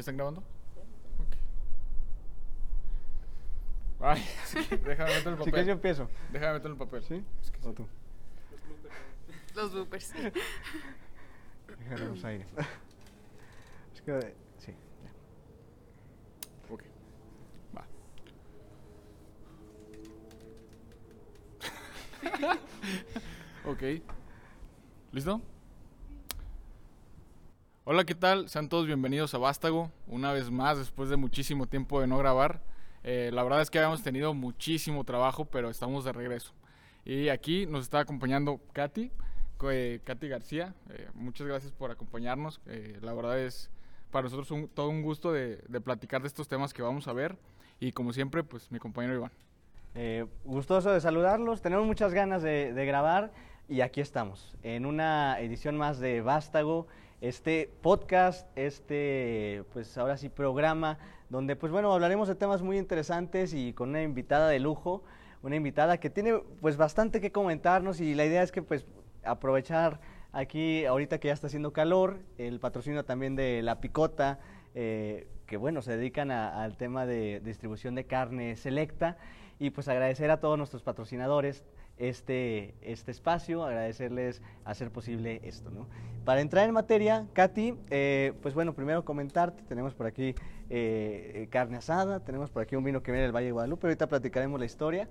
¿Ya están grabando? Ok. Ay, déjame meter el papel. Si quieres yo empiezo. Déjame meter el papel. ¿Sí? Es que ¿O sí. tú? Los bloopers. Déjame los aires. Es que, sí. ya. Ok. Va. ok. ¿Listo? Hola, ¿qué tal? Sean todos bienvenidos a Vástago. Una vez más, después de muchísimo tiempo de no grabar. Eh, la verdad es que habíamos tenido muchísimo trabajo, pero estamos de regreso. Y aquí nos está acompañando Katy, eh, Katy García. Eh, muchas gracias por acompañarnos. La verdad es para nosotros todo un gusto de, platicar de estos temas que vamos a ver. Y como siempre, pues mi compañero Iván. Gustoso de saludarlos. Tenemos muchas ganas de, de grabar y aquí estamos en una edición más de Vástago, este podcast, este, pues ahora sí, programa donde, pues bueno, hablaremos de temas muy interesantes y con una invitada de lujo, una invitada que tiene pues bastante que comentarnos y la idea es que pues aprovechar aquí ahorita que ya está haciendo calor, el patrocinio también de La Picota, eh, que bueno, se dedican al tema de distribución de carne selecta y pues agradecer a todos nuestros patrocinadores este, este espacio, agradecerles hacer posible esto, ¿no? Para entrar en materia, Katy, eh, pues bueno, primero comentarte, tenemos por aquí eh, carne asada, tenemos por aquí un vino que viene del Valle de Guadalupe, ahorita platicaremos la historia.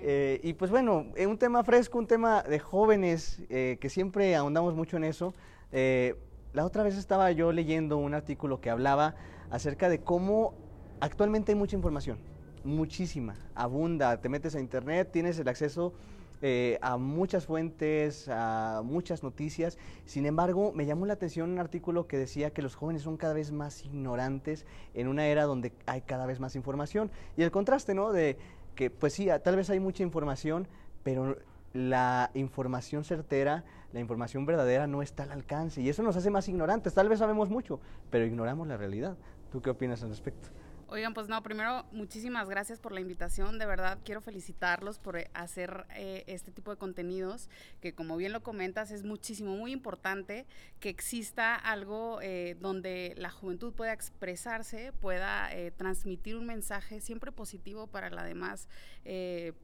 Eh, y pues bueno, eh, un tema fresco, un tema de jóvenes, eh, que siempre ahondamos mucho en eso. Eh, la otra vez estaba yo leyendo un artículo que hablaba acerca de cómo actualmente hay mucha información, muchísima, abunda, te metes a internet, tienes el acceso eh, a muchas fuentes, a muchas noticias. Sin embargo, me llamó la atención un artículo que decía que los jóvenes son cada vez más ignorantes en una era donde hay cada vez más información. Y el contraste, ¿no? De que, pues sí, tal vez hay mucha información, pero la información certera, la información verdadera no está al alcance. Y eso nos hace más ignorantes. Tal vez sabemos mucho, pero ignoramos la realidad. ¿Tú qué opinas al respecto? Oigan, pues no, primero, muchísimas gracias por la invitación. De verdad, quiero felicitarlos por eh, hacer eh, este tipo de contenidos, que como bien lo comentas, es muchísimo, muy importante que exista algo eh, donde la juventud pueda expresarse, pueda transmitir un mensaje siempre positivo para la demás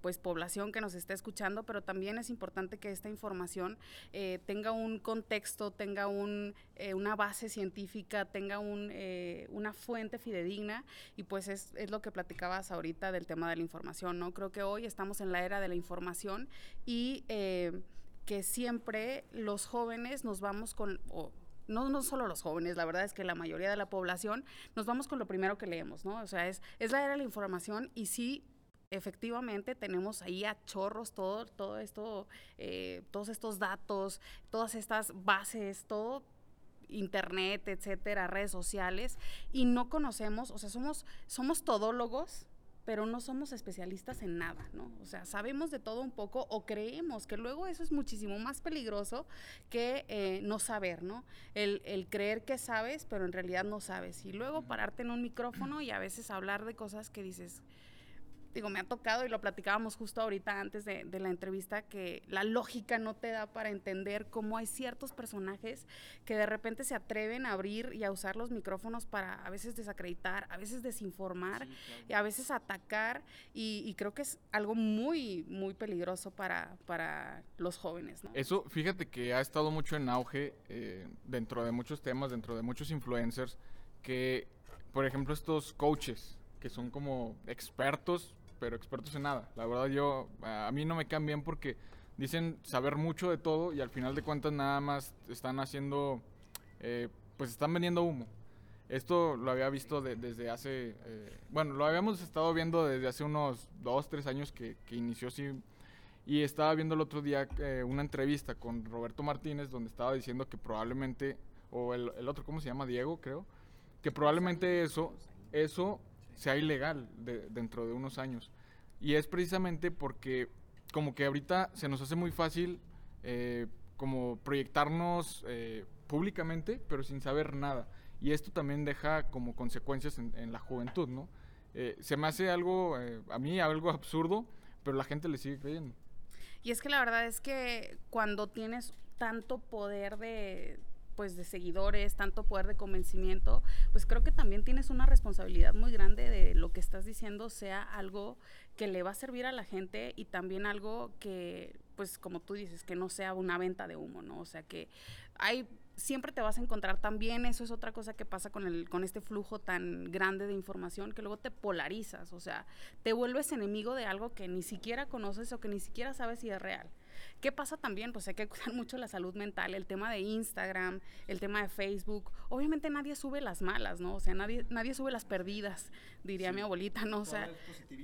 pues, población que nos está escuchando, pero también es importante que esta información tenga un contexto, tenga un, una base científica, tenga un, una fuente fidedigna y pues es, es lo que platicabas ahorita del tema de la información, ¿no? Creo que hoy estamos en la era de la información y eh, que siempre los jóvenes nos vamos con... o no, no solo los jóvenes, la verdad es que la mayoría de la población nos vamos con lo primero que leemos, ¿no? O sea, es, es la era de la información y sí efectivamente tenemos ahí a chorros todo, todo esto, eh, todos estos datos, todas estas bases, todo internet, etcétera, redes sociales, y no conocemos, o sea, somos, somos todólogos, pero no somos especialistas en nada, ¿no? O sea, sabemos de todo un poco o creemos que luego eso es muchísimo más peligroso que eh, no saber, ¿no? El, el creer que sabes, pero en realidad no sabes. Y luego pararte en un micrófono y a veces hablar de cosas que dices, digo, me ha tocado y lo platicábamos justo ahorita antes de, de, la entrevista, que la lógica no te da para entender cómo hay ciertos personajes que de repente se atreven a abrir y a usar los micrófonos para a veces desacreditar, a veces desinformar, sí, claro. y a veces atacar, y, y, creo que es algo muy, muy peligroso para, para los jóvenes. ¿no? Eso, fíjate que ha estado mucho en auge eh, dentro de muchos temas, dentro de muchos influencers, que, por ejemplo, estos coaches, que son como expertos pero expertos en nada. La verdad yo, a mí no me caen bien porque dicen saber mucho de todo y al final de cuentas nada más están haciendo, eh, pues están vendiendo humo. Esto lo había visto de, desde hace, eh, bueno, lo habíamos estado viendo desde hace unos dos, tres años que, que inició así. Y estaba viendo el otro día eh, una entrevista con Roberto Martínez donde estaba diciendo que probablemente, o el, el otro, ¿cómo se llama? Diego, creo. Que probablemente eso, eso sea ilegal de, dentro de unos años. Y es precisamente porque como que ahorita se nos hace muy fácil eh, como proyectarnos eh, públicamente, pero sin saber nada. Y esto también deja como consecuencias en, en la juventud, ¿no? Eh, se me hace algo, a mí algo absurdo, pero la gente le sigue creyendo. Y es que la verdad es que cuando tienes tanto poder de, pues de seguidores, tanto poder de convencimiento, pues creo que también tienes una responsabilidad muy grande de lo que estás diciendo sea algo que le va a servir a la gente y también algo que, pues como tú dices, que no sea una venta de humo, ¿no? O sea, que hay siempre te vas a encontrar también, eso es otra cosa que pasa con, el, con este flujo tan grande de información, que luego te polarizas, o sea, te vuelves enemigo de algo que ni siquiera conoces o que ni siquiera sabes si es real. ¿Qué pasa también? Pues hay que cuidar mucho la salud mental, el tema de Instagram, el tema de Facebook. Obviamente nadie sube las malas, ¿no? O sea, nadie, nadie sube las perdidas, diría mi abuelita, ¿no? O sea,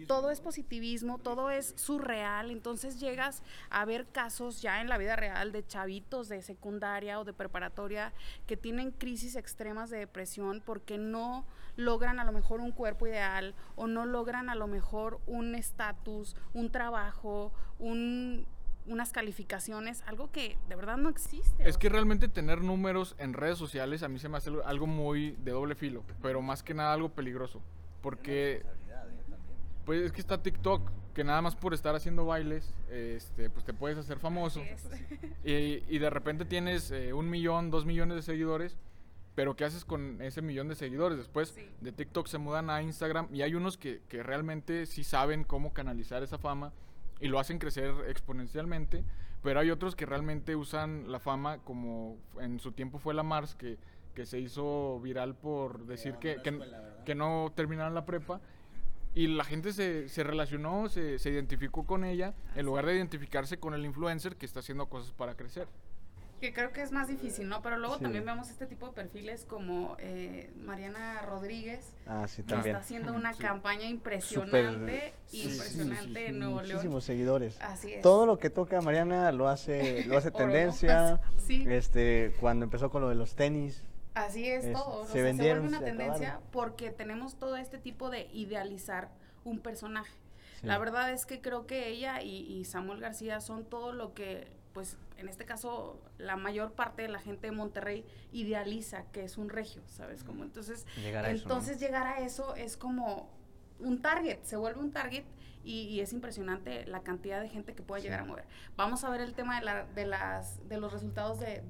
todo es positivismo, todo es surreal. Entonces llegas a ver casos ya en la vida real de chavitos de secundaria o de preparatoria que tienen crisis extremas de depresión porque no logran a lo mejor un cuerpo ideal o no logran a lo mejor un estatus, un trabajo, un unas calificaciones, algo que de verdad no existe. Es que realmente tener números en redes sociales a mí se me hace algo muy de doble filo, pero más que nada algo peligroso. Porque... Pues es que está TikTok, que nada más por estar haciendo bailes, este, pues te puedes hacer famoso. Y, y, de repente tienes eh, un millón, dos millones de seguidores, pero ¿qué haces con ese millón de seguidores? Después de TikTok se mudan a Instagram y hay unos que, que realmente sí saben cómo canalizar esa fama y lo hacen crecer exponencialmente, pero hay otros que realmente usan la fama como en su tiempo fue la Mars, que, que se hizo viral por decir que, que, no terminaron la prepa. Y la gente se, se relacionó, se, se identificó con ella, en lugar de identificarse con el influencer que está haciendo cosas para crecer que creo que es más difícil, ¿no? Pero luego también vemos este tipo de perfiles como eh, Mariana Rodríguez, ah, sí, que está haciendo una campaña impresionante, impresionante en Nuevo León. Muchísimos seguidores. Así es. Todo lo que toca Mariana lo hace, lo hace tendencia. Este, cuando empezó con lo de los tenis. Así es, todo. Se, vendieron, se vuelve una tendencia porque tenemos todo este tipo de idealizar un personaje. La verdad es que creo que ella y Samuel García son todo lo que pues en este caso la mayor parte de la gente de Monterrey idealiza que es un regio, ¿sabes? Como entonces, entonces llegar a eso es como un target, se vuelve un target y, es impresionante la cantidad de gente que puede llegar a mover. Vamos a ver el tema de, la, de, las, de los resultados de,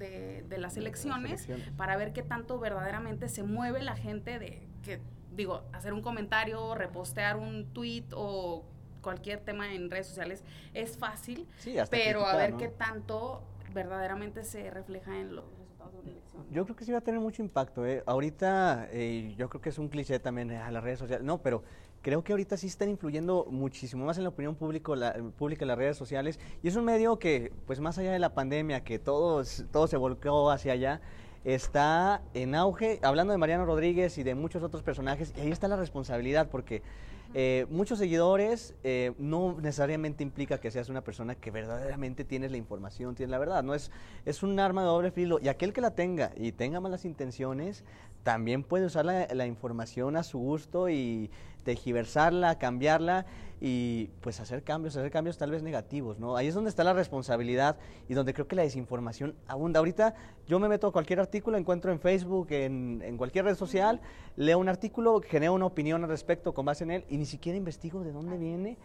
de, las, elecciones para ver qué tanto verdaderamente se mueve la gente de que, digo, hacer un comentario, repostear un tweet o cualquier tema en redes sociales es fácil, pero a ver qué tanto verdaderamente se refleja en los resultados de una elección. Yo creo que sí va a tener mucho impacto. ¿eh? Ahorita, eh, yo creo que es un cliché también a las redes sociales, no, pero creo que ahorita sí están influyendo muchísimo más en la opinión público, la, pública las redes sociales. Y es un medio que, pues más allá de la pandemia, que todo, todo se volcó hacia allá, está en auge, hablando de Mariano Rodríguez y de muchos otros personajes, y ahí está la responsabilidad, porque eh, muchos seguidores eh, no necesariamente implica que seas una persona que verdaderamente tienes la información, tienes la verdad. No es, es un arma de doble filo. Y aquel que la tenga y tenga malas intenciones, también puede usar la, información a su gusto y tejiversarla, cambiarla y pues hacer cambios, hacer cambios tal vez negativos, ¿no? Ahí es donde está la responsabilidad y donde creo que la desinformación abunda. Ahorita yo me meto a cualquier artículo, encuentro en Facebook, en, cualquier red social, leo un artículo, genero una opinión al respecto con base en él y ni siquiera investigo de dónde viene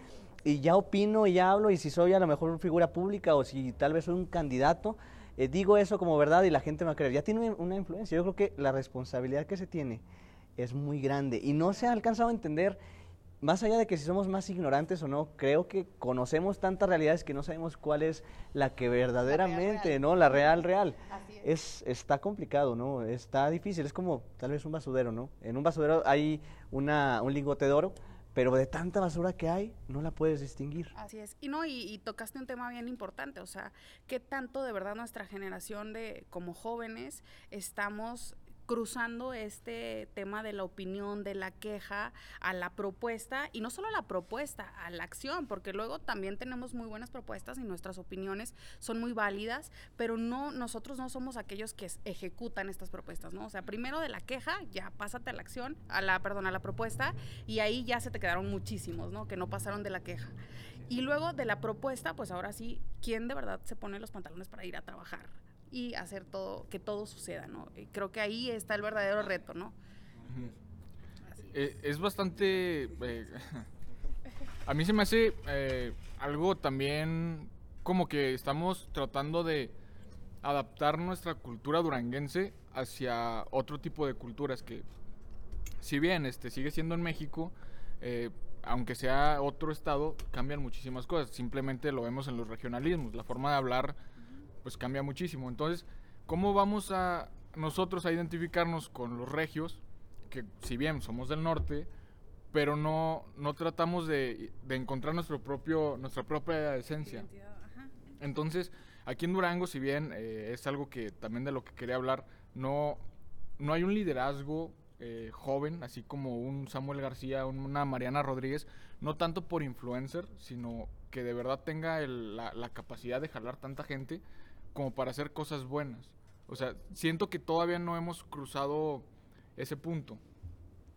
y ya opino y ya hablo y si soy a lo mejor figura pública o si tal vez soy un candidato, eh, digo eso como verdad y la gente me va a creer. Ya tiene una influencia. Yo creo que la responsabilidad que se tiene es muy grande y no se ha alcanzado a entender, más allá de que si somos más ignorantes o no, creo que conocemos tantas realidades que no sabemos cuál es la que verdaderamente, ¿no? La real, real. es. Está complicado, ¿no? Está difícil, es como tal vez un basurero, ¿no? En un basurero hay una, un lingote de oro, pero de tanta basura que hay, no la puedes distinguir. Así es. Y no, y, tocaste un tema bien importante, o sea, qué tanto de verdad nuestra generación de como jóvenes estamos cruzando este tema de la opinión, de la queja, a la propuesta, y no solo a la propuesta, a la acción, porque luego también tenemos muy buenas propuestas y nuestras opiniones son muy válidas, pero no, nosotros no somos aquellos que ejecutan estas propuestas, ¿no? O sea, primero de la queja, ya pásate a la acción, a la, perdón, a la propuesta, y ahí ya se te quedaron muchísimos, ¿no? Que no pasaron de la queja. Y luego de la propuesta, pues ahora sí, ¿quién de verdad se pone los pantalones para ir a trabajar? Y hacer todo, que todo suceda, ¿no? creo que ahí está el verdadero reto, ¿no? Eh, es bastante... Eh, a mí se me hace eh, algo también como que estamos tratando de adaptar nuestra cultura duranguense hacia otro tipo de culturas que, si bien este, sigue siendo en México, eh, aunque sea otro estado, cambian muchísimas cosas. Simplemente lo vemos en los regionalismos. La forma de hablar, pues cambia muchísimo. Entonces, ¿cómo vamos a nosotros a identificarnos con los regios? Que si bien somos del norte, pero no, no tratamos de, de encontrar nuestro propio, nuestra propia esencia. Entonces, aquí en Durango, si bien eh, es algo que también de lo que quería hablar, no, no hay un liderazgo eh, joven, así como un Samuel García, una Mariana Rodríguez, no tanto por influencer, sino que de verdad tenga la, la, capacidad de jalar tanta gente como para hacer cosas buenas. O sea, siento que todavía no hemos cruzado ese punto.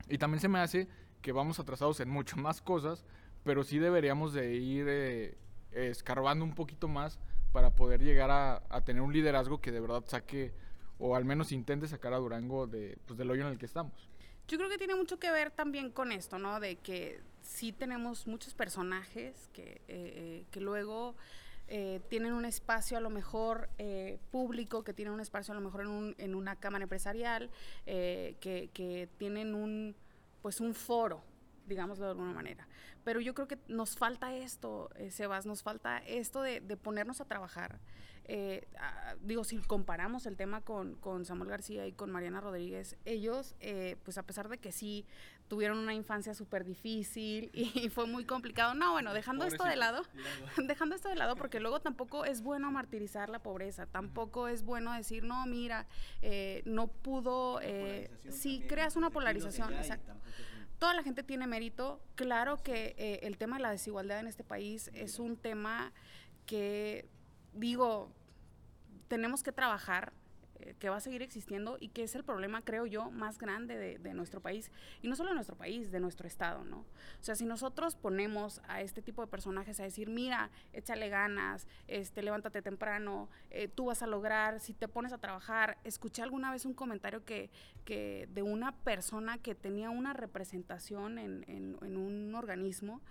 Y también se me hace que vamos atrasados en muchas más cosas, pero sí deberíamos de ir eh, escarbando un poquito más para poder llegar a, a tener un liderazgo que de verdad saque o al menos intente sacar a Durango de, pues, del hoyo en el que estamos. Yo creo que tiene mucho que ver también con esto, ¿no? De que sí tenemos muchos personajes que, eh, eh, que luego eh, tienen un espacio a lo mejor público, que tienen un espacio a lo mejor en, un, en una cámara empresarial, que, que, tienen un, pues un foro, digámoslo de alguna manera. Pero yo creo que nos falta esto, Sebas, nos falta esto de, de ponernos a trabajar, eh, digo, si comparamos el tema con, con, Samuel García y con Mariana Rodríguez, ellos, eh, pues a pesar de que sí tuvieron una infancia súper difícil y, fue muy complicado, no, bueno, dejando esto de lado, dejando esto de lado, porque luego tampoco es bueno martirizar la pobreza, tampoco es bueno decir, no, mira, eh, no pudo, si creas una polarización, exacto. toda la gente tiene mérito. Claro que el tema de la desigualdad en este país es un tema que, digo, tenemos que trabajar, eh, que va a seguir existiendo y que es el problema, creo yo, más grande de, nuestro país. Y no solo de nuestro país, de nuestro estado, ¿no? O sea, si nosotros ponemos a este tipo de personajes a decir, mira, échale ganas, este, levántate temprano, eh, tú vas a lograr, si te pones a trabajar. Escuché alguna vez un comentario que, que de una persona que tenía una representación en, en, en un organismo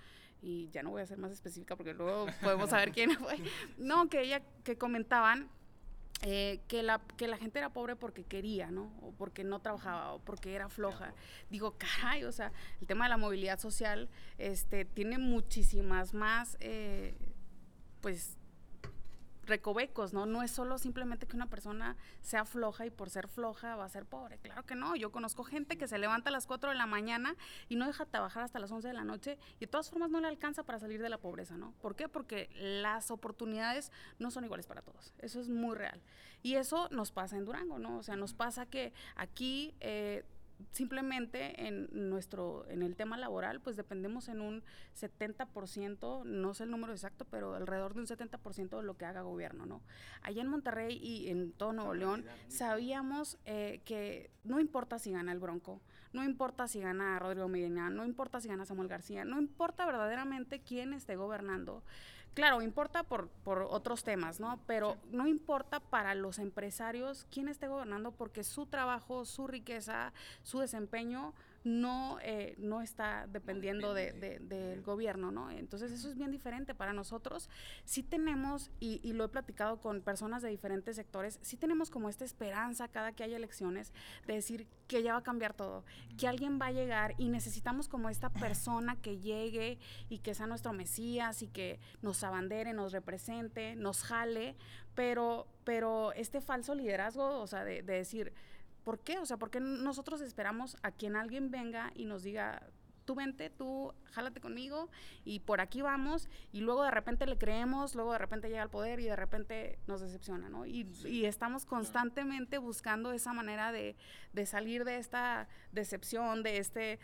y ya no voy a ser más específica porque luego podemos saber quién fue. No, que ella, que comentaban eh, que, la, que la gente era pobre porque quería, ¿no? O porque no trabajaba, o porque era floja. Digo, caray, o sea, el tema de la movilidad social este, tiene muchísimas más, eh, pues, recovecos, ¿no? No es solo simplemente que una persona sea floja y por ser floja va a ser pobre. Claro que no. Yo conozco gente que se levanta a las 4 de la mañana y no deja trabajar hasta las 11 de la noche y de todas formas no le alcanza para salir de la pobreza, ¿no? ¿Por qué? Porque las oportunidades no son iguales para todos. Eso es muy real. Y eso nos pasa en Durango, ¿no? O sea, nos pasa que aquí... Eh, simplemente en nuestro en el tema laboral pues dependemos en un 70%, no sé el número exacto, pero alrededor de un 70% de lo que haga gobierno, ¿no? Allá en Monterrey y en todo Nuevo León sabíamos eh, que no importa si gana el Bronco, no importa si gana Rodrigo Medina, no importa si gana Samuel García, no importa verdaderamente quién esté gobernando, Claro, importa por, por otros temas, ¿no? Pero no importa para los empresarios quién esté gobernando porque su trabajo, su riqueza, su desempeño no, eh, no está dependiendo del gobierno, ¿no? Entonces eso es bien diferente para nosotros. Sí tenemos, y, y, lo he platicado con personas de diferentes sectores, sí tenemos como esta esperanza cada que haya elecciones de decir que ya va a cambiar todo, que alguien va a llegar y necesitamos como esta persona que llegue y que sea nuestro Mesías y que nos abandere, nos represente, nos jale, pero, pero este falso liderazgo, o sea, de, de decir, ¿Por qué? O sea, ¿por qué nosotros esperamos a quien alguien venga y nos diga, tú vente, tú jálate conmigo y por aquí vamos y luego de repente le creemos, luego de repente llega al poder y de repente nos decepciona, ¿no? Y, estamos constantemente buscando esa manera de, salir de esta decepción, de este,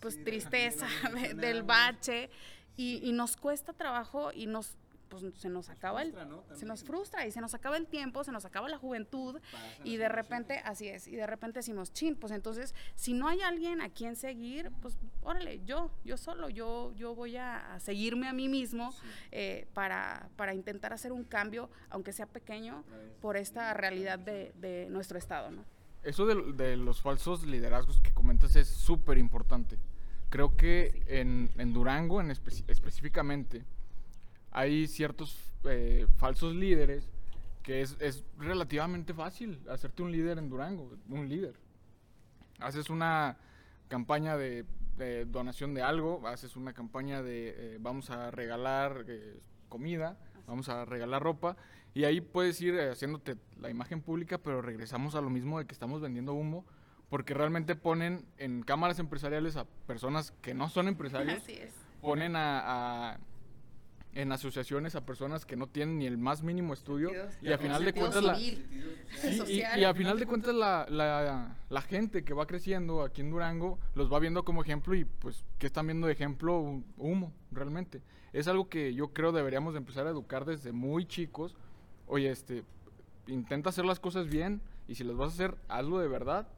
pues, tristeza, del bache. Y, y nos cuesta trabajo y nos pues se nos acaba el se nos frustra y se nos acaba el tiempo, se nos acaba la juventud y de repente así es y de repente decimos, "Chin, pues entonces si no hay alguien a quien seguir, pues órale, yo yo solo, yo yo voy a, seguirme a mí mismo eh, para, para intentar hacer un cambio, aunque sea pequeño, por esta realidad de, de nuestro estado, ¿no? Eso de, de los falsos liderazgos que comentas es súper importante. Creo que en, en Durango en específicamente hay ciertos eh, falsos líderes que es, es relativamente fácil hacerte un líder en Durango, un líder. Haces una campaña de, de donación de algo, haces una campaña de eh, vamos a regalar eh, comida, vamos a regalar ropa, y ahí puedes ir eh, haciéndote la imagen pública, pero regresamos a lo mismo de que estamos vendiendo humo, porque realmente ponen en cámaras empresariales a personas que no son empresarios, Así es. ponen a, a- en asociaciones a personas que no tienen ni el más mínimo estudio, y a final de cuentas la, Sí, y- a final de cuentas la, la- la gente que va creciendo aquí en Durango los va viendo como ejemplo y pues ¿qué están viendo de ejemplo? Humo, realmente. Es algo que yo creo deberíamos de empezar a educar desde muy chicos. Oye, este, intenta hacer las cosas bien y si las vas a hacer, hazlo de verdad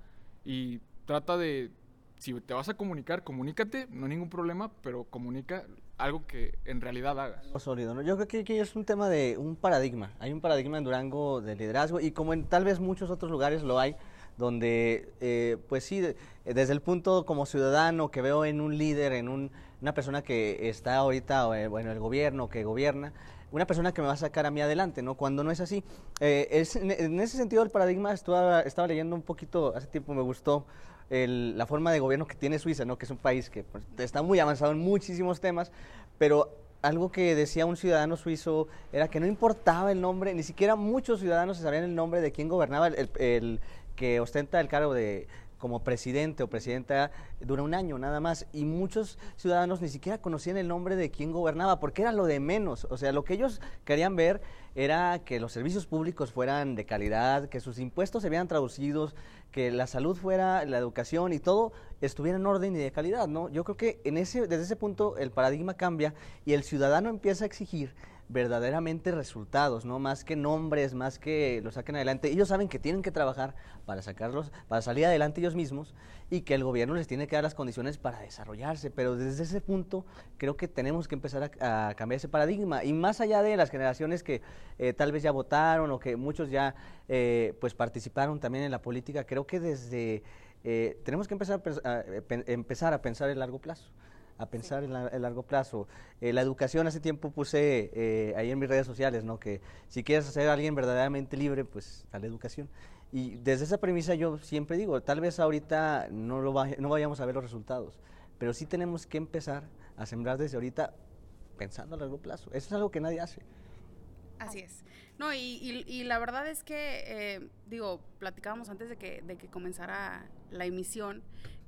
y trata de, si te vas a comunicar, comunícate, no hay ningún problema, pero comunica algo que en realidad hagas. Sólido, ¿no? Yo creo que es un tema de un paradigma. Hay un paradigma en Durango de liderazgo y como en tal vez muchos otros lugares lo hay, donde, eh, pues sí, de- desde el punto como ciudadano que veo en un líder, en un- una persona que está ahorita, eh, bueno, el gobierno que gobierna, una persona que me va a sacar a mí adelante, ¿no? Cuando no es así. Eh, es- en ese sentido, el paradigma, estaba, estaba leyendo un poquito, hace tiempo me gustó el- la forma de gobierno que tiene Suiza, ¿no? Que es un país que pues, está muy avanzado en muchísimos temas, pero algo que decía un ciudadano suizo era que no importaba el nombre, ni siquiera muchos ciudadanos sabían el nombre de quién gobernaba, el- el que ostenta el cargo de como presidente o presidenta dura un año nada más y muchos ciudadanos ni siquiera conocían el nombre de quién gobernaba porque era lo de menos, o sea, lo que ellos querían ver era que los servicios públicos fueran de calidad, que sus impuestos se vieran traducidos, que la salud fuera, la educación y todo estuviera en orden y de calidad, ¿no? Yo creo que en ese, desde ese punto el paradigma cambia y el ciudadano empieza a exigir verdaderamente resultados, ¿no? Más que nombres, más que lo saquen adelante. Ellos saben que tienen que trabajar para sacarlos, para salir adelante ellos mismos y que el gobierno les tiene que dar las condiciones para desarrollarse. Pero desde ese punto creo que tenemos que empezar a, cambiar ese paradigma. Y más allá de las generaciones que eh, tal vez ya votaron o que muchos ya eh, pues participaron también en la política, creo que desde eh, tenemos que empezar a, a, eh, empezar a pensar en largo plazo a pensar en, la- en largo plazo. Eh, la educación, hace tiempo puse eh, ahí en mis redes sociales, ¿no? Que si quieres ser alguien verdaderamente libre, pues dale educación. Y desde esa premisa yo siempre digo, tal vez ahorita no, lo no vayamos a ver los resultados, pero sí tenemos que empezar a sembrar desde ahorita pensando a largo plazo. Eso es algo que nadie hace. Así es. No, y, y- y la verdad es que, eh, digo, platicábamos antes de que, de que comenzara la emisión,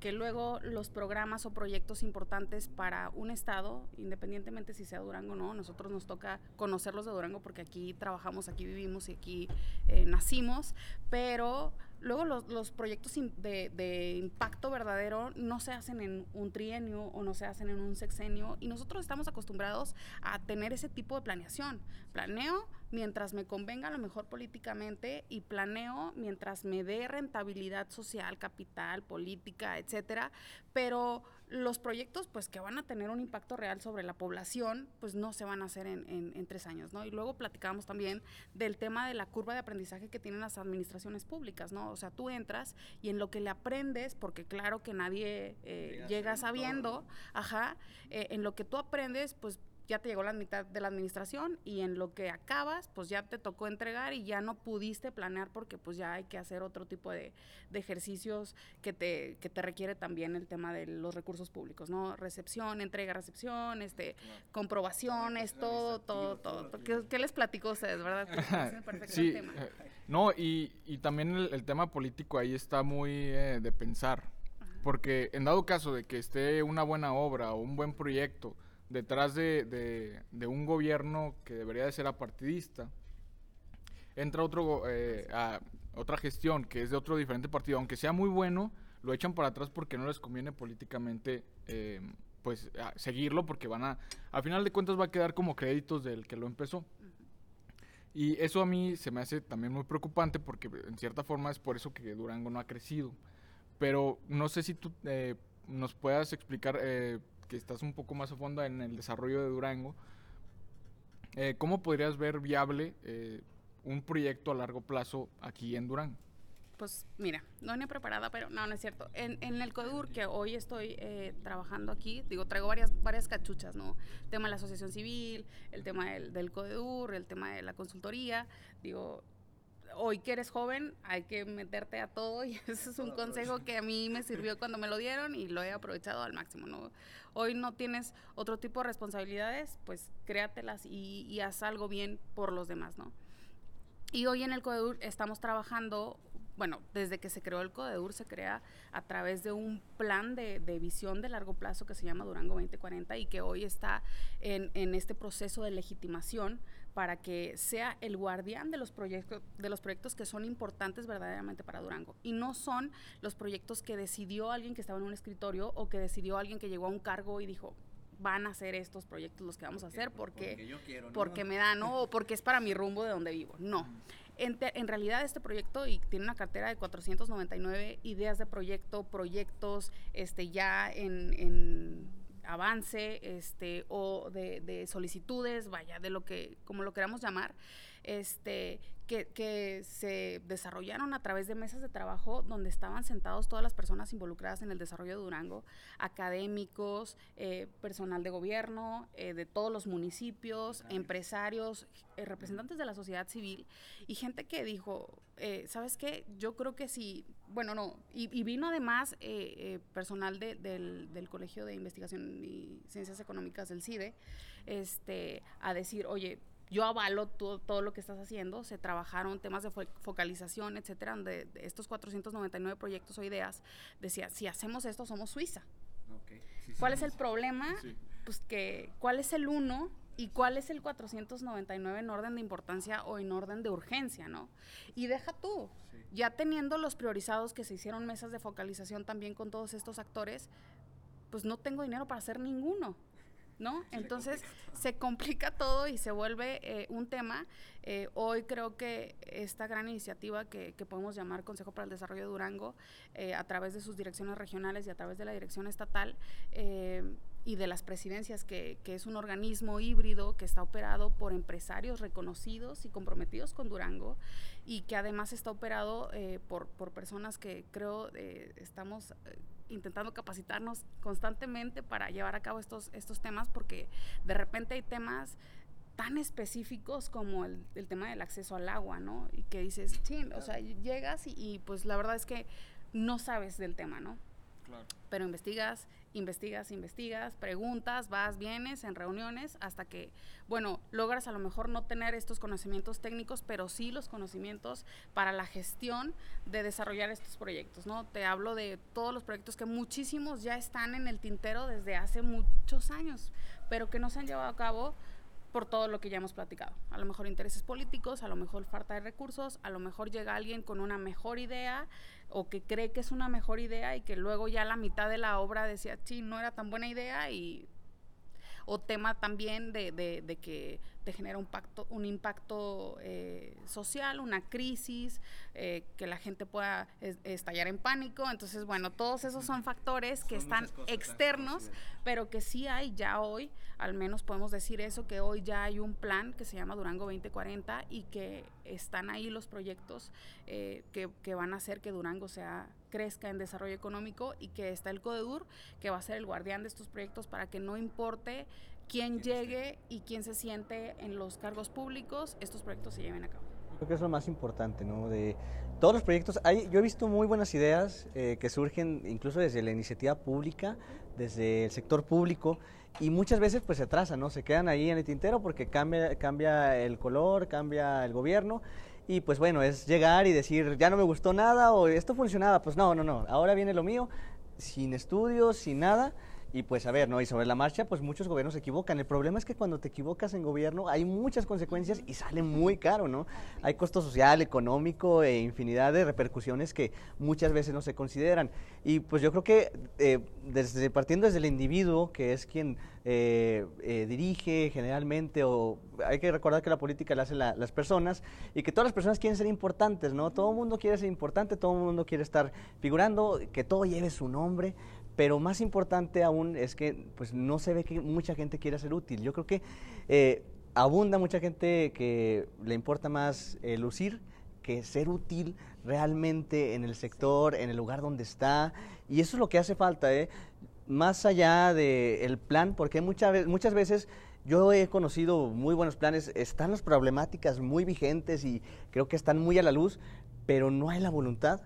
que luego los programas o proyectos importantes para un estado, independientemente si sea Durango o no, nosotros nos toca conocerlos de Durango porque aquí trabajamos, aquí vivimos y aquí eh, nacimos, pero luego los, los proyectos de, de impacto verdadero no se hacen en un trienio o no se hacen en un sexenio y nosotros estamos acostumbrados a tener ese tipo de planeación. Planeo mientras me convenga lo mejor políticamente y planeo mientras me dé rentabilidad social, capital, política, etcétera, pero los proyectos pues que van a tener un impacto real sobre la población pues no se van a hacer en, en- en tres años, ¿no? Y luego platicábamos también del tema de la curva de aprendizaje que tienen las administraciones públicas, ¿no? O sea, tú entras y en lo que le aprendes, porque claro que nadie eh, llega sabiendo, ajá, eh, en lo que tú aprendes, pues ya te llegó la mitad de la administración y en lo que acabas, pues ya te tocó entregar y ya no pudiste planear porque pues ya hay que hacer otro tipo de, de ejercicios que te, que te requiere también el tema de los recursos públicos, ¿no? Recepción, entrega, recepción, este, comprobaciones, todo, todo, todo. ¿Qué, qué les platico a ustedes, verdad? Sí, el tema. no, y, y también el, el tema político ahí está muy eh, de pensar. Porque en dado caso de que esté una buena obra o un buen proyecto detrás de, de- de un gobierno que debería de ser apartidista, entra otro, eh, a- otra gestión que es de otro diferente partido, aunque sea muy bueno, lo echan para atrás porque no les conviene políticamente eh, pues a- seguirlo porque van a, a final de cuentas va a quedar como créditos del que lo empezó. Y eso a mí se me hace también muy preocupante porque en cierta forma es por eso que Durango no ha crecido. Pero no sé si tú eh, nos puedas explicar, eh, que estás un poco más a fondo en el desarrollo de Durango, eh, ¿cómo podrías ver viable eh, un proyecto a largo plazo aquí en Durango? pues mira, no ni preparada, pero no, no es cierto. En, en el CODUR, que hoy estoy eh, trabajando aquí, digo, traigo varias, varias cachuchas, ¿no? El tema de la asociación civil, el tema del, del CODUR, el tema de la consultoría, digo, hoy que eres joven hay que meterte a todo y ese es un consejo que a mí me sirvió cuando me lo dieron y lo he aprovechado al máximo, ¿no? Hoy no tienes otro tipo de responsabilidades, pues créatelas y, y haz algo bien por los demás, ¿no? Y hoy en el CODEUR estamos trabajando bueno, desde que se creó el CODEUR se crea a través de un plan de, de, visión de largo plazo que se llama Durango 2040 y que hoy está en, en, este proceso de legitimación para que sea el guardián de los, proyectos, de los proyectos que son importantes verdaderamente para Durango. Y no son los proyectos que decidió alguien que estaba en un escritorio o que decidió alguien que llegó a un cargo y dijo, van a ser estos proyectos los que vamos a hacer porque, porque, yo quiero, ¿no? porque me dan, ¿no? o porque es para mi rumbo de donde vivo. No. En, te, en, realidad este proyecto y tiene una cartera de 499 ideas de proyecto, proyectos este, ya en, en avance este, o de, de, solicitudes, vaya, de lo que, como lo queramos llamar, este, que, que, se desarrollaron a través de mesas de trabajo donde estaban sentados todas las personas involucradas en el desarrollo de Durango, académicos, eh, personal de gobierno, eh, de todos los municipios, empresarios, eh, representantes de la sociedad civil y gente que dijo, ¿sabes qué? Yo creo que sí, bueno, no, y, y vino además personal de, del, del Colegio de Investigación y Ciencias Económicas del CIDE, este, a decir, oye, yo avalo todo, todo, lo que estás haciendo. Se trabajaron temas de fo focalización, etcétera, donde de estos 499 proyectos o ideas decía, si hacemos esto, somos Suiza. Okay. Sí, ¿Cuál sí, es el problema? Pues que, ¿cuál es el uno y cuál es el 499 en orden de importancia o en orden de urgencia, ¿no? Y deja tú, ya teniendo los priorizados que se hicieron mesas de focalización también con todos estos actores, pues no tengo dinero para hacer ninguno. ¿No? Se Entonces complica se complica todo y se vuelve eh, un tema. Eh, hoy creo que esta gran iniciativa que, que, podemos llamar Consejo para el Desarrollo de Durango, eh, a través de sus direcciones regionales y a través de la dirección estatal, eh, y de las presidencias, que, que, es un organismo híbrido que está operado por empresarios reconocidos y comprometidos con Durango y que además está operado eh, por, por, personas que creo eh, estamos eh, intentando capacitarnos constantemente para llevar a cabo estos, estos temas porque de repente hay temas tan específicos como el, el tema del acceso al agua, ¿no? Y que dices, sí, o sea, llegas y, y pues la verdad es que no sabes del tema, ¿no? Claro. Pero investigas, investigas, investigas, preguntas, vas, vienes en reuniones hasta que, bueno, logras a lo mejor no tener estos conocimientos técnicos, pero sí los conocimientos para la gestión de desarrollar estos proyectos, ¿no? Te hablo de todos los proyectos que muchísimos ya están en el tintero desde hace muchos años, pero que no se han llevado a cabo por todo lo que ya hemos platicado. A lo mejor intereses políticos, a lo mejor falta de recursos, a lo mejor llega alguien con una mejor idea o que cree que es una mejor idea y que luego ya la mitad de la obra decía, sí, no era tan buena idea y o tema también de, de, de que te genera un, pacto, un impacto eh, social, una crisis, eh, que la gente pueda es, estallar en pánico. Entonces, bueno, todos esos son factores que están externos, pero que sí hay ya hoy, al menos podemos decir eso, que hoy ya hay un plan que se llama Durango 2040 y que están ahí los proyectos eh, que, que van a hacer que Durango sea crezca en desarrollo económico y que está el CODEDUR, que va a ser el guardián de estos proyectos para que no importe quién llegue y quién se siente en los cargos públicos, estos proyectos se lleven a cabo. Creo que es lo más importante, ¿no? De todos los proyectos, hay, yo he visto muy buenas ideas eh, que surgen incluso desde la iniciativa pública, desde el sector público, y muchas veces pues se atrasan, ¿no? Se quedan ahí en el tintero porque cambia, cambia el color, cambia el gobierno, y pues bueno, es llegar y decir, ya no me gustó nada o esto funcionaba, pues no, no, no, ahora viene lo mío, sin estudios, sin nada, y pues a ver, ¿no? Y sobre la marcha, pues muchos gobiernos se equivocan. El problema es que cuando te equivocas en gobierno hay muchas consecuencias y sale muy caro, ¿no? Hay costo social, económico e infinidad de repercusiones que muchas veces no se consideran. Y pues yo creo que eh, desde, partiendo desde el individuo, que es quien eh, eh, dirige generalmente, o hay que recordar que la política la hacen la, las personas y que todas las personas quieren ser importantes, ¿no? Todo el mundo quiere ser importante, todo el mundo quiere estar figurando, que todo lleve su nombre, pero más importante aún es que pues no se ve que mucha gente quiera ser útil. Yo creo que eh, abunda mucha gente que le importa más lucir que ser útil realmente en el sector, en el lugar donde está. Y eso es lo que hace falta, ¿eh? Más allá del plan, porque muchas, muchas veces yo he conocido muy buenos planes, están las problemáticas muy vigentes y creo que están muy a la luz, pero no hay la voluntad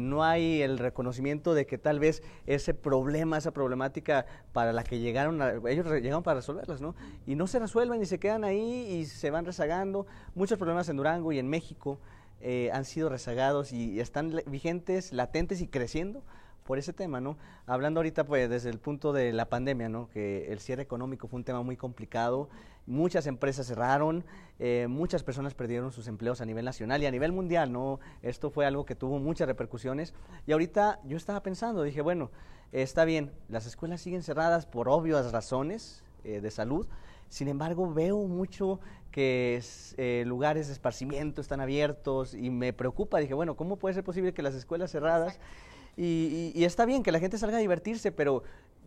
no hay el reconocimiento de que tal vez ese problema, esa problemática para la que llegaron, ellos llegaron para resolverlas, ¿no? Y no se resuelven y se quedan ahí y se van rezagando. Muchos problemas en Durango y en México eh, han sido rezagados y están vigentes, latentes y creciendo por ese tema, ¿no? Hablando ahorita, pues, desde el punto de la pandemia, ¿no? Que el cierre económico fue un tema muy complicado, muchas empresas cerraron, eh, muchas personas perdieron sus empleos a nivel nacional y a nivel mundial, ¿no? Esto fue algo que tuvo muchas repercusiones. Y ahorita yo estaba pensando, dije, bueno, está bien, las escuelas siguen cerradas por obvias razones eh, de salud, sin embargo, veo mucho que eh, lugares de esparcimiento están abiertos y me preocupa. Dije, bueno, ¿cómo puede ser posible que las escuelas cerradas y, está bien que la gente salga a divertirse, pero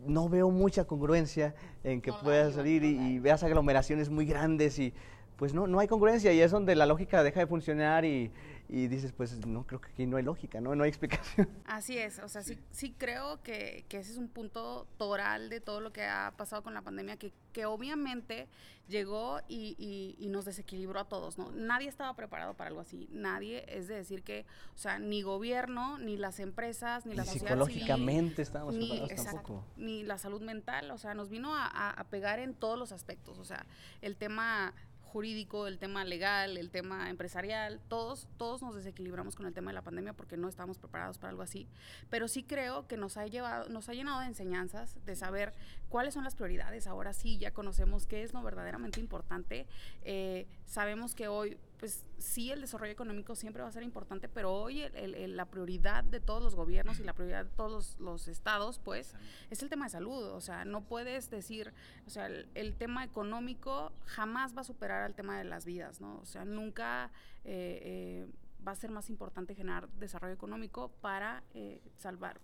no veo mucha congruencia en que puedas salir y, veas aglomeraciones muy grandes y pues no, no hay congruencia y es donde la lógica deja de funcionar y, y dices, pues no, creo que aquí no hay lógica, ¿no? No hay explicación. Así es, o sea, sí, sí creo que, que, ese es un punto toral de todo lo que ha pasado con la pandemia, que, que obviamente llegó y, y, nos desequilibró a todos, ¿no? Nadie estaba preparado para algo así, nadie, es de decir que, o sea, ni gobierno, ni las empresas, ni la sociedad psicológicamente estábamos ni, preparados tampoco. Ni la salud mental, o sea, nos vino a, a pegar en todos los aspectos, o sea, el tema jurídico, el tema legal, el tema empresarial, todos, todos nos desequilibramos con el tema de la pandemia porque no estábamos preparados para algo así. Pero sí creo que nos ha llevado, nos ha llenado de enseñanzas, de saber cuáles son las prioridades. Ahora sí, ya conocemos qué es lo verdaderamente importante. Eh, sabemos que hoy pues sí, el desarrollo económico siempre va a ser importante, pero hoy la prioridad de todos los gobiernos y la prioridad de todos los, estados, pues, es el tema de salud. O sea, no puedes decir, o sea, el, tema económico jamás va a superar al tema de las vidas, ¿no? O sea, nunca... Eh, eh, va a ser más importante generar desarrollo económico para eh, salvar,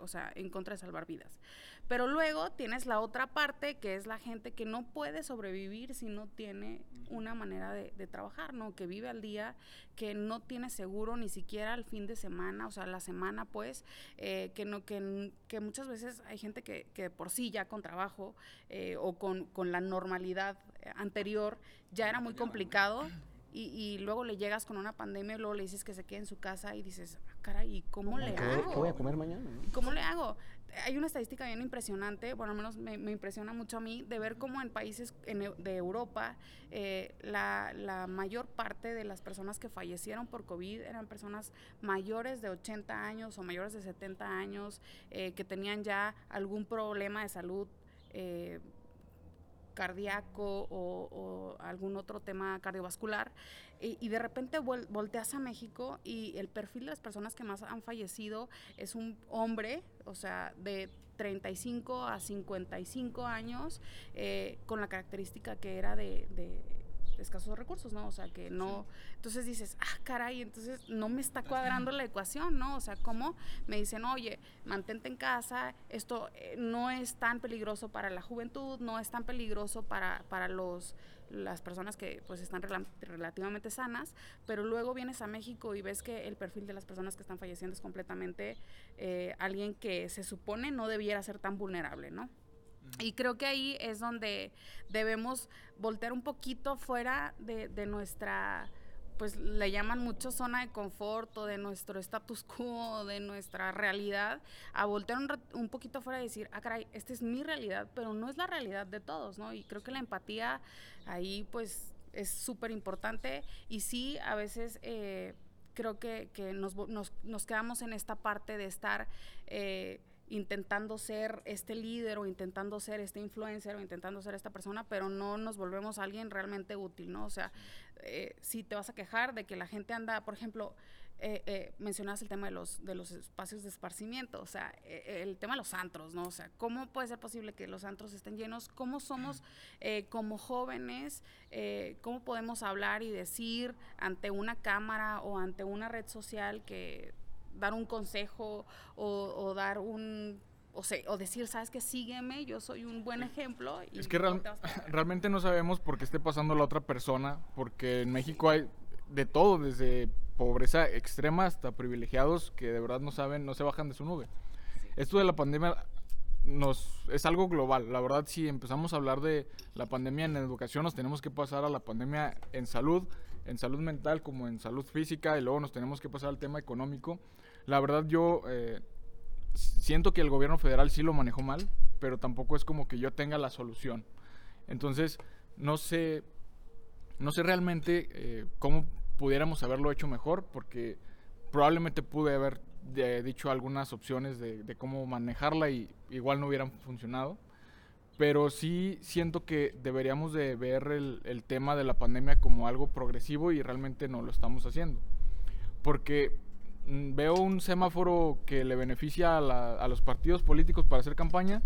o sea, en contra de salvar vidas. Pero luego tienes la otra parte, que es la gente que no puede sobrevivir si no tiene una manera de, trabajar, ¿no? Que vive al día, que no tiene seguro ni siquiera al fin de semana, o sea, la semana, pues, eh, que, no, que, que, muchas veces hay gente que, que por sí ya con trabajo eh, o con, con la normalidad anterior ya era muy complicado. Y, y, luego le llegas con una pandemia y luego le dices que se quede en su casa y dices, ah, caray, ¿y cómo le hago? ¿Qué voy a comer mañana? ¿Cómo le hago? hay una estadística bien impresionante, bueno, al menos me, impresiona mucho a mí, de ver cómo en países de Europa eh, la, la, mayor parte de las personas que fallecieron por COVID eran personas mayores de 80 años o mayores de 70 años, eh, que tenían ya algún problema de salud. Eh, cardíaco o, algún otro tema cardiovascular y, de repente volteas a México y el perfil de las personas que más han fallecido es un hombre, o sea, de 35 a 55 años, eh, con la característica que era de escasos recursos, ¿no? O sea, que no... Entonces dices, ah, caray, entonces no me está cuadrando la ecuación, ¿no? O sea, ¿cómo me dicen, oye, mantente en casa, esto eh, no es tan peligroso para la juventud, no es tan peligroso para, para los las personas que pues están relativamente sanas, pero luego vienes a México y ves que el perfil de las personas que están falleciendo es completamente eh, alguien que se supone no debiera ser tan vulnerable, ¿no? Y creo que ahí es donde debemos voltear un poquito fuera de, nuestra, pues le llaman mucho zona de confort o de nuestro status quo, de nuestra realidad, a voltear un, un, poquito fuera y decir, ah, caray, esta es mi realidad, pero no es la realidad de todos, ¿no? Y creo que la empatía ahí, pues, es súper importante y sí, a veces... Eh, creo que, que nos, nos, nos, quedamos en esta parte de estar eh, intentando ser este líder o intentando ser este influencer o intentando ser esta persona, pero no nos volvemos alguien realmente útil, ¿no? O sea, eh, si te vas a quejar de que la gente anda, por ejemplo, eh, eh mencionas el tema de los, de los espacios de esparcimiento, o sea, eh, el tema de los antros, ¿no? O sea, ¿cómo puede ser posible que los antros estén llenos? ¿Cómo somos como jóvenes? ¿Cómo podemos hablar y decir ante una cámara o ante una red social que dar un consejo o, dar un o, sea, o decir, sabes que sígueme, yo soy un buen ejemplo. es que realmente no sabemos por qué esté pasando la otra persona, porque en México hay de todo, desde pobreza extrema hasta privilegiados que de verdad no saben, no se bajan de su nube. Esto de la pandemia nos es algo global. La verdad, si empezamos a hablar de la pandemia en educación, nos tenemos que pasar a la pandemia en salud, en salud mental como en salud física, y luego nos tenemos que pasar al tema económico. La verdad, yo eh, siento que el gobierno federal sí lo manejó mal, pero tampoco es como que yo tenga la solución. Entonces, no sé, no sé realmente eh, cómo pudiéramos haberlo hecho mejor, porque probablemente pude haber eh, dicho algunas opciones de, de, cómo manejarla y igual no hubieran funcionado. Pero sí siento que deberíamos de ver el, el tema de la pandemia como algo progresivo y realmente no lo estamos haciendo. Porque mm, veo un semáforo que le beneficia a, la, a, los partidos políticos para hacer campaña,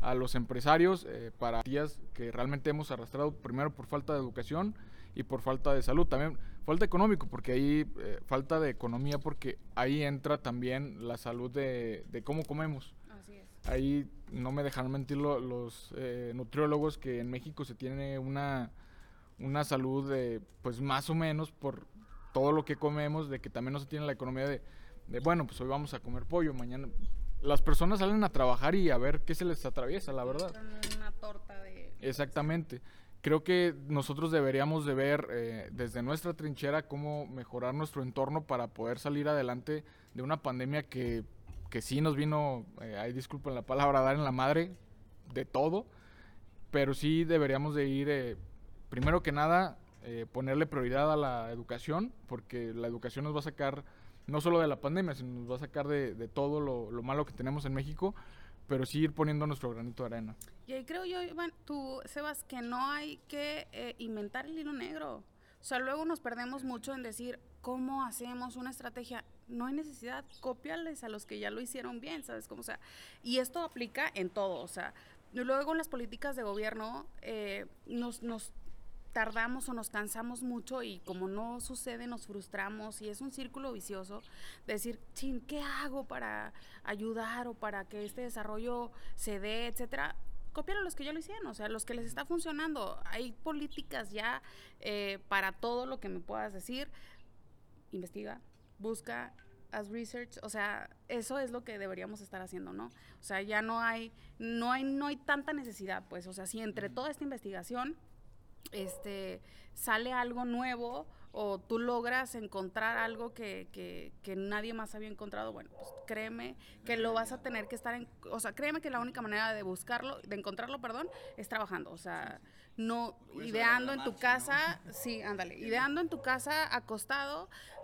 a los empresarios eh, para días que realmente hemos arrastrado primero por falta de educación y por falta de salud. También falta económico, porque ahí eh, falta de economía, porque ahí entra también la salud de, de cómo comemos. Así es. Ahí no me dejan mentir lo, los eh, nutriólogos que en México se tiene una, una salud de, pues más o menos por todo lo que comemos, de que también no se tiene la economía de, de bueno, pues hoy vamos a comer pollo, mañana las personas salen a trabajar y a ver qué se les atraviesa, la verdad. Una torta de... Exactamente. Creo que nosotros deberíamos de ver eh, desde nuestra trinchera cómo mejorar nuestro entorno para poder salir adelante de una pandemia que, que sí nos vino, eh, ahí disculpen la palabra, dar en la madre de todo, pero sí deberíamos de ir, eh, primero que nada, eh, ponerle prioridad a la educación, porque la educación nos va a sacar no solo de la pandemia, sino nos va a sacar de, de todo lo, lo, malo que tenemos en México, pero sí ir poniendo nuestro granito de arena. Y ahí creo yo, Iván, tú, Sebas, que no hay que eh, inventar el hilo negro. O sea, luego nos perdemos mucho en decir, ¿cómo hacemos una estrategia? No hay necesidad, cópiales a los que ya lo hicieron bien, ¿sabes? Como, o sea, y esto aplica en todo, o sea, luego en las políticas de gobierno eh, nos, nos tardamos o nos cansamos mucho y como no sucede nos frustramos y es un círculo vicioso decir, chin, ¿qué hago para ayudar o para que este desarrollo se dé, etcétera? Copiar a los que ya lo hicieron, o sea, los que les está funcionando. Hay políticas ya eh, para todo lo que me puedas decir. Investiga, busca, haz research, o sea, eso es lo que deberíamos estar haciendo, ¿no? O sea, ya no hay, no hay, no hay tanta necesidad, pues, o sea, si entre toda esta investigación este, sale algo nuevo o tú logras encontrar algo que, que, que, nadie más había encontrado, bueno, pues créeme que lo vas a tener que estar en, o sea, créeme que la única manera de buscarlo, de encontrarlo, perdón, es trabajando, o sea, no ideando en tu casa, sí, ándale, ideando en tu casa acostado, pues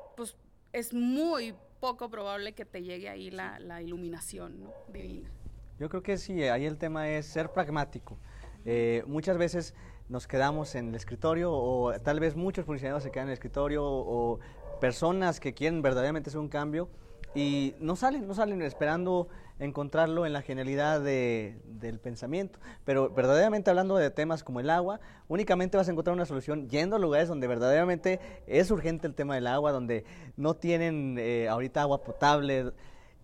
es muy poco probable que te llegue ahí la, iluminación divina. Yo creo que sí, ahí el tema es ser pragmático. Eh, muchas veces nos quedamos en el escritorio o tal vez muchos funcionarios se quedan en el escritorio o personas que quieren verdaderamente hacer un cambio y no salen, no salen esperando encontrarlo en la genialidad de, del pensamiento. Pero verdaderamente hablando de temas como el agua, únicamente vas a encontrar una solución yendo a lugares donde verdaderamente es urgente el tema del agua, donde no tienen eh, ahorita agua potable.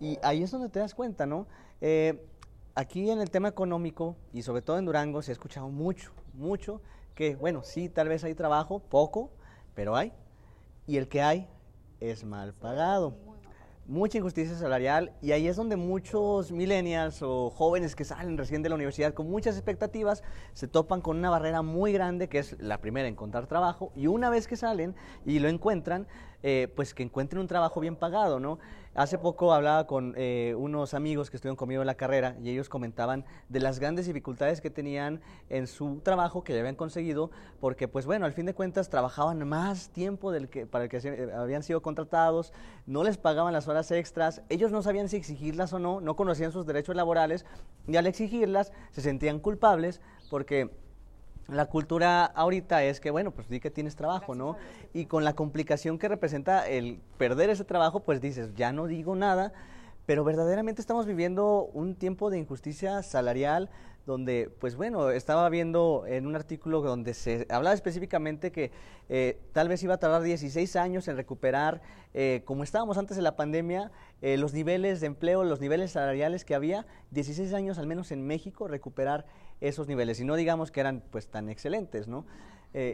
Y ahí es donde te das cuenta, ¿no? Eh, aquí en el tema económico y sobre todo en Durango se ha escuchado mucho, mucho que, bueno, sí, tal vez hay trabajo, poco, pero hay. Y el que hay es mal pagado. Mucha injusticia salarial y ahí es donde muchos millennials o jóvenes que salen recién de la universidad con muchas expectativas se topan con una barrera muy grande que es la primera, encontrar trabajo. Y una vez que salen y lo encuentran, eh, pues que encuentren un trabajo bien pagado, ¿no? Hace poco hablaba con eh, unos amigos que estuvieron conmigo en la carrera y ellos comentaban de las grandes dificultades que tenían en su trabajo que ya habían conseguido, porque pues bueno, al fin de cuentas trabajaban más tiempo del que, para el que se, habían sido contratados, no les pagaban las horas extras, ellos no sabían si exigirlas o no, no conocían sus derechos laborales y al exigirlas se sentían culpables porque la cultura ahorita es que, bueno, pues di que tienes trabajo, ¿no? Y con la complicación que representa el perder ese trabajo, pues dices, ya no digo nada, pero verdaderamente estamos viviendo un tiempo de injusticia salarial donde, pues bueno, estaba viendo en un artículo donde se hablaba específicamente que eh, tal vez iba a tardar 16 años en recuperar, eh, como estábamos antes de la pandemia, eh, los niveles de empleo, los niveles salariales que había, 16 años al menos en México, recuperar esos niveles. Y no digamos que eran pues tan excelentes, ¿no?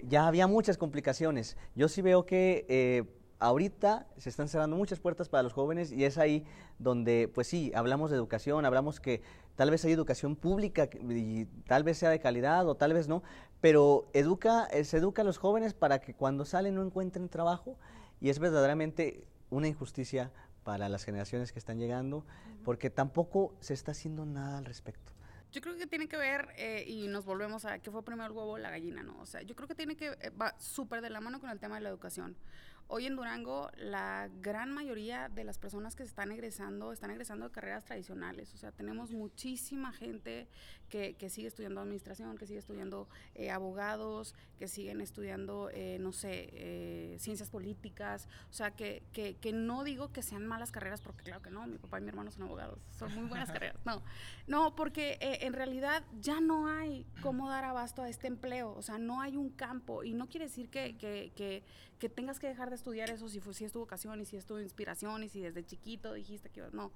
ya había muchas complicaciones. Yo sí veo que ahorita se están cerrando muchas puertas para los jóvenes y es ahí donde, pues sí, hablamos de educación, hablamos que tal vez hay educación pública y tal vez sea de calidad o tal vez no, pero educa, eh, se educa a los jóvenes para que cuando salen no encuentren trabajo y es verdaderamente una injusticia para las generaciones que están llegando porque tampoco se está haciendo nada al respecto. Yo creo que tiene que ver, eh, y nos volvemos a qué fue primero el huevo o la gallina, ¿no? O sea, yo creo que tiene que, eh, va súper de la mano con el tema de la educación. Hoy en Durango, la gran mayoría de las personas que están egresando, están egresando de carreras tradicionales. O sea, tenemos muchísima gente que, que sigue estudiando administración, que sigue estudiando eh, abogados, que siguen estudiando, eh, no sé, eh, ciencias políticas. O sea, que, que, que, no digo que sean malas carreras, porque claro que no, mi papá y mi hermano son abogados, son muy buenas carreras. No, no porque en realidad ya no hay cómo dar abasto a este empleo. O sea, no hay un campo. Y no quiere decir que, que, que, tengas que dejar de estudiar eso si, fue, si es tu vocación y si es tu inspiración y si desde chiquito dijiste que no.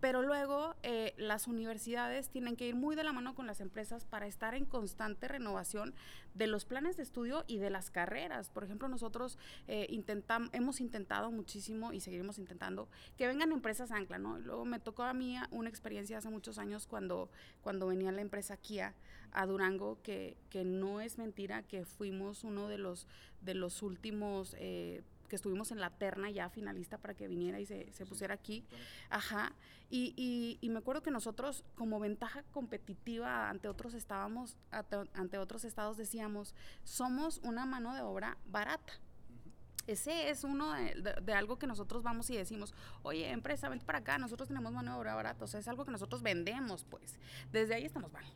Pero luego eh, las universidades tienen que ir muy de la mano con las empresas para estar en constante renovación de los planes de estudio y de las carreras. Por ejemplo, nosotros eh, intentam, hemos intentado muchísimo y seguiremos intentando que vengan empresas ancla, ¿no? Luego me tocó a mí una experiencia hace muchos años cuando, cuando venía la empresa Kia a Durango, que, que no es mentira que fuimos uno de los, de los últimos eh, que estuvimos en la terna ya finalista para que viniera y se, se pusiera aquí. Ajá. Y, y, y, me acuerdo que nosotros, como ventaja competitiva ante otros estábamos, ante otros estados, decíamos, somos una mano de obra barata. Ese es uno de, de, de, algo que nosotros vamos y decimos, oye, empresa, vente para acá, nosotros tenemos mano de obra barata. O sea, es algo que nosotros vendemos, pues. Desde ahí estamos mal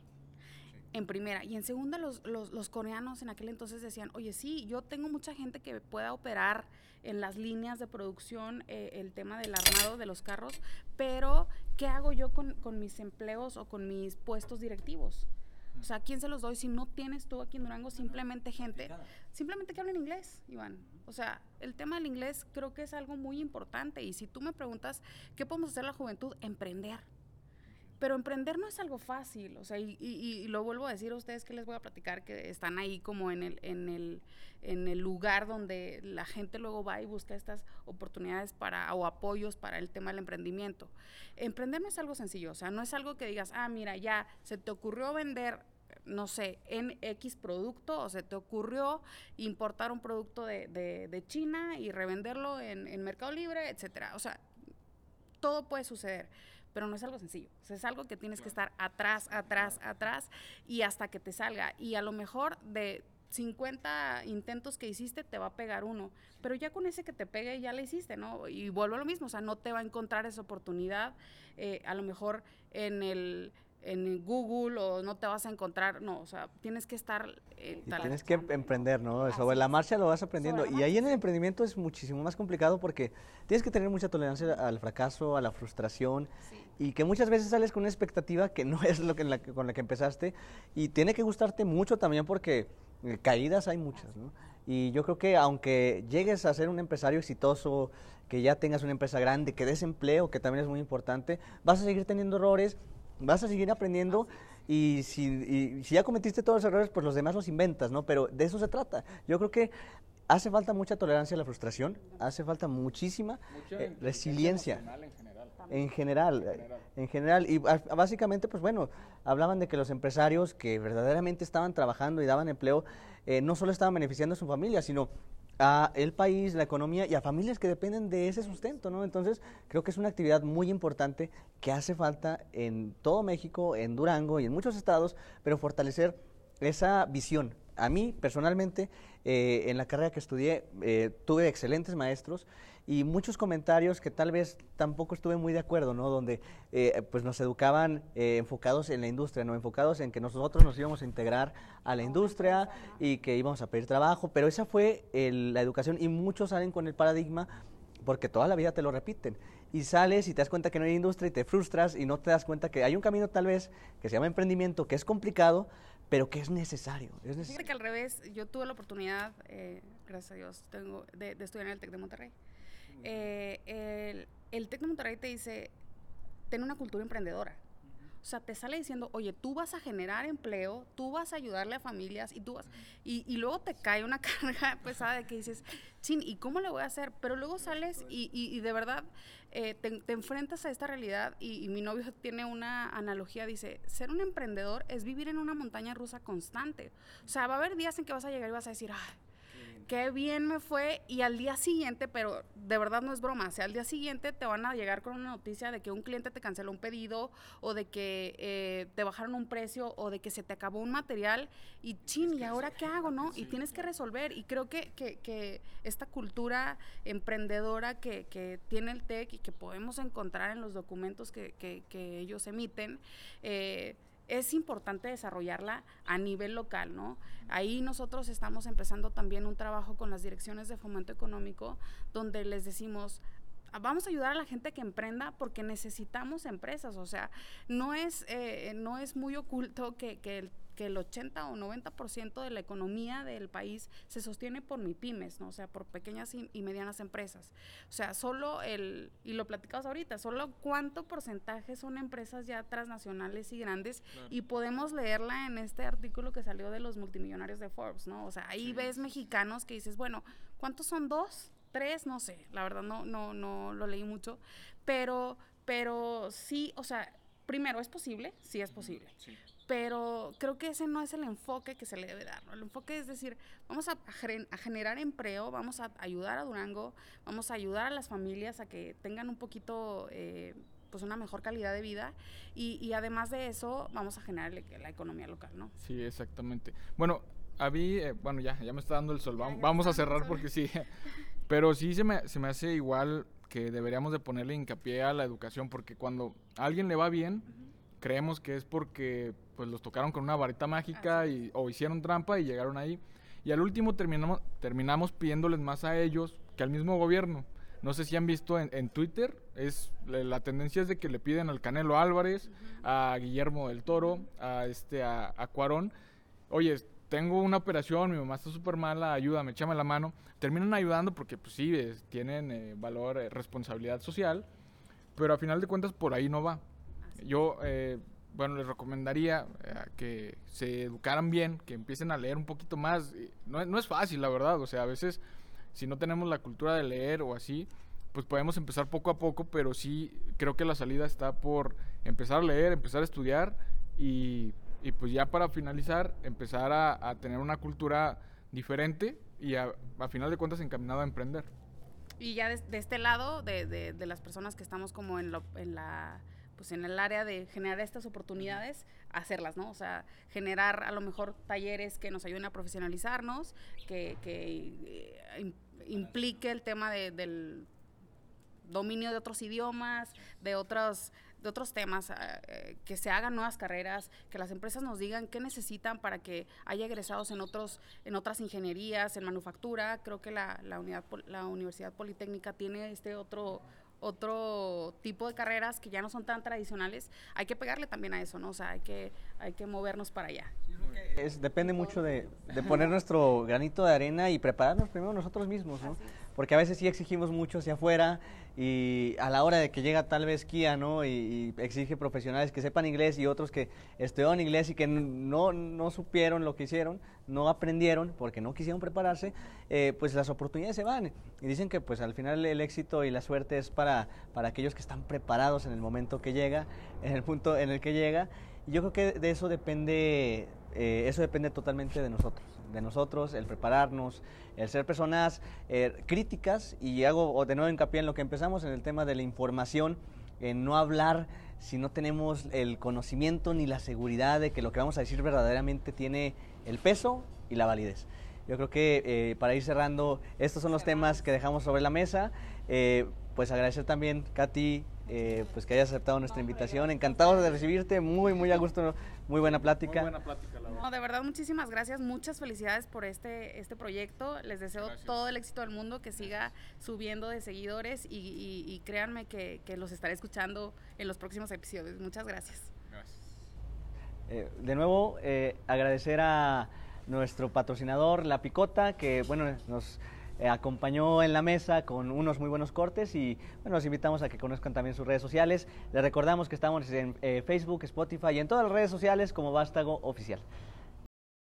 en primera. Y en segunda, los, los, los, coreanos en aquel entonces decían, oye, sí, yo tengo mucha gente que pueda operar en las líneas de producción eh, el tema del armado de los carros, pero ¿qué hago yo con, con, mis empleos o con mis puestos directivos? O sea, ¿quién se los doy si no tienes tú aquí en Durango simplemente gente, simplemente que hablen inglés, Iván? O sea, el tema del inglés creo que es algo muy importante y si tú me preguntas, ¿qué podemos hacer la juventud? Emprender pero emprender no es algo fácil, o sea, y, lo vuelvo a decir a ustedes que les voy a platicar, que están ahí como en el, en el, en el lugar donde la gente luego va y busca estas oportunidades para, o apoyos para el tema del emprendimiento. Emprender no es algo sencillo, o sea, no es algo que digas, ah, mira, ya se te ocurrió vender no sé, en X producto o se te ocurrió importar un producto de, de, de China y revenderlo en, en Mercado Libre, etcétera. O sea, todo puede suceder pero no es algo sencillo. O sea, es algo que tienes que estar atrás, atrás, atrás y hasta que te salga. Y a lo mejor de 50 intentos que hiciste te va a pegar uno, pero ya con ese que te pegue ya le hiciste, ¿no? Y vuelvo a lo mismo, o sea, no te va a encontrar esa oportunidad, eh, a lo mejor en el en Google o no te vas a encontrar, no, o sea, tienes que estar... Eh, tienes que emprender, ¿no? Sobre la marcha lo vas aprendiendo. Y ahí en el emprendimiento es muchísimo más complicado porque tienes que tener mucha tolerancia al fracaso, a la frustración, sí. y que muchas veces sales con una expectativa que no es lo que, la, con la que empezaste, y tiene que gustarte mucho también porque eh, caídas hay muchas, ¿no? Y yo creo que aunque llegues a ser un empresario exitoso, que ya tengas una empresa grande, que des empleo, que también es muy importante, vas a seguir teniendo errores vas a seguir aprendiendo y si, y si, ya cometiste todos los errores, pues los demás los inventas, ¿no? Pero de eso se trata. Yo creo que hace falta mucha tolerancia a la frustración, hace falta muchísima eh, resiliencia. En general, en general, en general, en general. Y básicamente, pues bueno, hablaban de que los empresarios que verdaderamente estaban trabajando y daban empleo, eh, no solo estaban beneficiando a su familia, sino a el país, la economía y a familias que dependen de ese sustento, ¿no? Entonces, creo que es una actividad muy importante que hace falta en todo México, en Durango y en muchos estados, pero fortalecer esa visión. A mí, personalmente, eh, en la carrera que estudié, eh, tuve excelentes maestros y muchos comentarios que tal vez tampoco estuve muy de acuerdo, ¿no? Donde eh, pues nos educaban eh, enfocados en la industria, no enfocados en que nosotros nos íbamos a integrar a la industria y que íbamos a pedir trabajo, pero esa fue el, la educación y muchos salen con el paradigma porque toda la vida te lo repiten. Y sales y te das cuenta que no hay industria y te frustras y no te das cuenta que hay un camino tal vez que se llama emprendimiento, que es complicado, pero que es necesario. Es necesario. que al revés, yo tuve la oportunidad, eh, gracias a Dios, tengo, de, de estudiar en el TEC de Monterrey eh, el, el TEC de Monterrey te dice, ten una cultura emprendedora. O sea, te sale diciendo, oye, tú vas a generar empleo, tú vas a ayudarle a familias y tú vas, y, y luego te cae una carga pesada de que dices, chin, ¿y cómo le voy a hacer? Pero luego sales y, y, y de verdad eh, te, te, enfrentas a esta realidad y, y, mi novio tiene una analogía, dice, ser un emprendedor es vivir en una montaña rusa constante. O sea, va a haber días en que vas a llegar y vas a decir, ay, qué bien me fue y al día siguiente, pero de verdad no es broma, o sea, al día siguiente te van a llegar con una noticia de que un cliente te canceló un pedido o de que eh, te bajaron un precio o de que se te acabó un material y chin, ¿y ahora qué hago, no? Y tienes que resolver y creo que, que, que esta cultura emprendedora que, que, tiene el TEC y que podemos encontrar en los documentos que, que ellos emiten, eh, es importante desarrollarla a nivel local, ¿no? Ahí nosotros estamos empezando también un trabajo con las direcciones de fomento económico, donde les decimos, vamos a ayudar a la gente que emprenda porque necesitamos empresas, o sea, no es, eh, no es muy oculto que, que el que el 80 o 90% de la economía del país se sostiene por MIPIMES, ¿no? O sea, por pequeñas y, y, medianas empresas. O sea, solo el, y lo platicamos ahorita, solo cuánto porcentaje son empresas ya transnacionales y grandes claro. y podemos leerla en este artículo que salió de los multimillonarios de Forbes, ¿no? O sea, ahí sí. ves mexicanos que dices, bueno, ¿cuántos son dos? Tres, no sé, la verdad no, no, no lo leí mucho, pero, pero sí, o sea, primero, ¿es posible? Sí es posible. Sí pero creo que ese no es el enfoque que se le debe dar. ¿no? El enfoque es decir, vamos a, a, generar empleo, vamos a ayudar a Durango, vamos a ayudar a las familias a que tengan un poquito, eh, pues una mejor calidad de vida y, y, además de eso vamos a generar la economía local, ¿no? Sí, exactamente. Bueno, a mí, eh, bueno, ya, ya me está dando el sol, vamos, vamos a cerrar porque sí, pero sí se me, se me hace igual que deberíamos de ponerle hincapié a la educación porque cuando a alguien le va bien, creemos que es porque pues los tocaron con una varita mágica y, o hicieron trampa y llegaron ahí. Y al último terminamos, terminamos pidiéndoles más a ellos que al mismo gobierno. No sé si han visto en, en Twitter, es la tendencia es de que le piden al Canelo Álvarez, uh -huh. a Guillermo del Toro, a este a, a Cuarón, oye, tengo una operación, mi mamá está súper mala, ayúdame, échame la mano. Terminan ayudando porque pues sí, es, tienen eh, valor, eh, responsabilidad social, pero a final de cuentas por ahí no va. Yo, eh, bueno, les recomendaría eh, que se educaran bien, que empiecen a leer un poquito más. No, no, es fácil, la verdad. O sea, a veces, si no tenemos la cultura de leer o así, pues podemos empezar poco a poco, pero sí creo que la salida está por empezar a leer, empezar a estudiar y, y pues ya para finalizar, empezar a, a tener una cultura diferente y a, a, final de cuentas encaminada a emprender. Y ya de, de este lado, de, de, de, las personas que estamos como en, lo, en la pues en el área de generar estas oportunidades, hacerlas, ¿no? O sea, generar a lo mejor talleres que nos ayuden a profesionalizarnos, que, que eh, implique el tema de, del dominio de otros idiomas, de otros de otros temas, eh, que se hagan nuevas carreras, que las empresas nos digan qué necesitan para que haya egresados en otros en otras ingenierías, en manufactura. Creo que la, la, unidad, la Universidad Politécnica tiene este otro otro tipo de carreras que ya no son tan tradicionales, hay que pegarle también a eso, ¿no? O sea, hay que, hay que movernos para allá. Es, depende mucho de, de, poner nuestro granito de arena y prepararnos primero nosotros mismos, ¿no? Porque a veces sí exigimos mucho hacia afuera y a la hora de que llega tal vez Kia, ¿no? Y, exige profesionales que sepan inglés y otros que estudiaron inglés y que no, no supieron lo que hicieron, no aprendieron porque no quisieron prepararse, eh, pues las oportunidades se van. Y dicen que pues al final el éxito y la suerte es para, para aquellos que están preparados en el momento que llega, en el punto en el que llega. Y yo creo que de eso depende, eh, eso depende totalmente de nosotros, de nosotros, el prepararnos, el ser personas eh, críticas y hago de nuevo hincapié en lo que empezamos en el tema de la información, en no hablar si no tenemos el conocimiento ni la seguridad de que lo que vamos a decir verdaderamente tiene el peso y la validez. Yo creo que eh, para ir cerrando, estos son los temas que dejamos sobre la mesa. Eh, pues agradecer también, Katy, eh, pues que hayas aceptado nuestra invitación. Encantado de recibirte, muy, muy a gusto, muy buena plática. Muy buena plática. No, de verdad, muchísimas gracias, muchas felicidades por este, este proyecto. Les deseo gracias. todo el éxito del mundo, que siga subiendo de seguidores y, y, y créanme que, que, los estaré escuchando en los próximos episodios. Muchas gracias. Gracias. Eh, de nuevo, eh, agradecer a nuestro patrocinador, La Picota, que bueno, nos eh, acompañó en la mesa con unos muy buenos cortes y bueno, los invitamos a que conozcan también sus redes sociales. Les recordamos que estamos en eh, Facebook, Spotify y en todas las redes sociales como Vástago Oficial.